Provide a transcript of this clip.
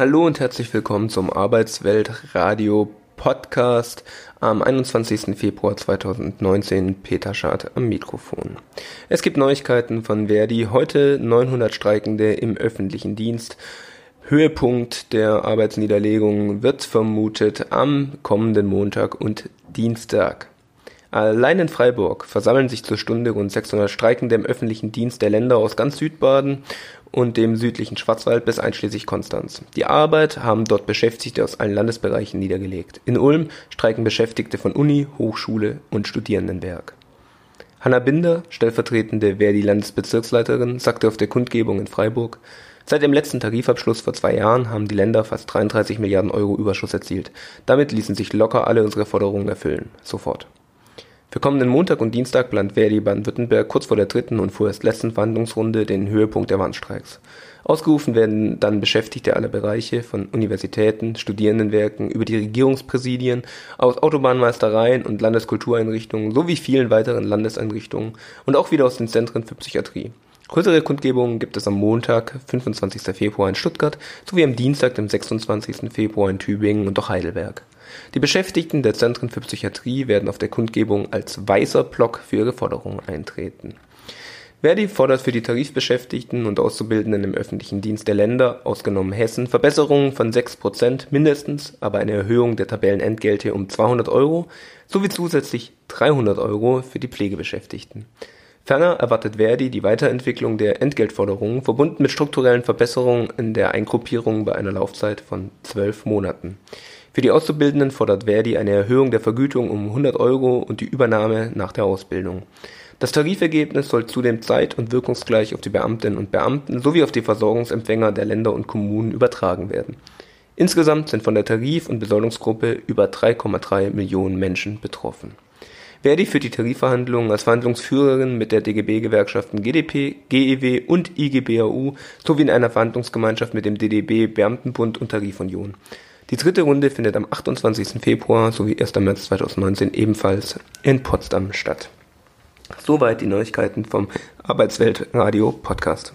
Hallo und herzlich willkommen zum Arbeitswelt Radio Podcast am 21. Februar 2019. Peter Schad am Mikrofon. Es gibt Neuigkeiten von Verdi. Heute 900 Streikende im öffentlichen Dienst. Höhepunkt der Arbeitsniederlegung wird vermutet am kommenden Montag und Dienstag. Allein in Freiburg versammeln sich zur Stunde rund 600 Streikende im öffentlichen Dienst der Länder aus ganz Südbaden und dem südlichen Schwarzwald bis einschließlich Konstanz. Die Arbeit haben dort Beschäftigte aus allen Landesbereichen niedergelegt. In Ulm streiken Beschäftigte von Uni, Hochschule und Studierendenwerk. Hanna Binder, stellvertretende Verdi-Landesbezirksleiterin, sagte auf der Kundgebung in Freiburg, Seit dem letzten Tarifabschluss vor zwei Jahren haben die Länder fast 33 Milliarden Euro Überschuss erzielt. Damit ließen sich locker alle unsere Forderungen erfüllen. Sofort. Für kommenden Montag und Dienstag plant Verdi Baden-Württemberg kurz vor der dritten und vorerst letzten Verhandlungsrunde den Höhepunkt der Warnstreiks. Ausgerufen werden dann Beschäftigte aller Bereiche, von Universitäten, Studierendenwerken über die Regierungspräsidien, aus Autobahnmeistereien und Landeskultureinrichtungen sowie vielen weiteren Landeseinrichtungen und auch wieder aus den Zentren für Psychiatrie. Größere Kundgebungen gibt es am Montag, 25. Februar in Stuttgart sowie am Dienstag, dem 26. Februar in Tübingen und auch Heidelberg. Die Beschäftigten der Zentren für Psychiatrie werden auf der Kundgebung als weißer Block für ihre Forderungen eintreten. Verdi fordert für die Tarifbeschäftigten und Auszubildenden im öffentlichen Dienst der Länder, ausgenommen Hessen, Verbesserungen von 6% mindestens, aber eine Erhöhung der Tabellenentgelte um 200 Euro sowie zusätzlich 300 Euro für die Pflegebeschäftigten. Ferner erwartet Verdi die Weiterentwicklung der Entgeltforderungen, verbunden mit strukturellen Verbesserungen in der Eingruppierung bei einer Laufzeit von zwölf Monaten. Für die Auszubildenden fordert Verdi eine Erhöhung der Vergütung um 100 Euro und die Übernahme nach der Ausbildung. Das Tarifergebnis soll zudem zeit- und wirkungsgleich auf die Beamtinnen und Beamten sowie auf die Versorgungsempfänger der Länder und Kommunen übertragen werden. Insgesamt sind von der Tarif- und Besoldungsgruppe über 3,3 Millionen Menschen betroffen Verdi führt die Tarifverhandlungen als Verhandlungsführerin mit der DGB-Gewerkschaften GdP, GEW und IGBAU sowie in einer Verhandlungsgemeinschaft mit dem DDB, Beamtenbund und Tarifunion. Die dritte Runde findet am 28. Februar sowie 1. März 2019 ebenfalls in Potsdam statt. Soweit die Neuigkeiten vom Arbeitsweltradio Podcast.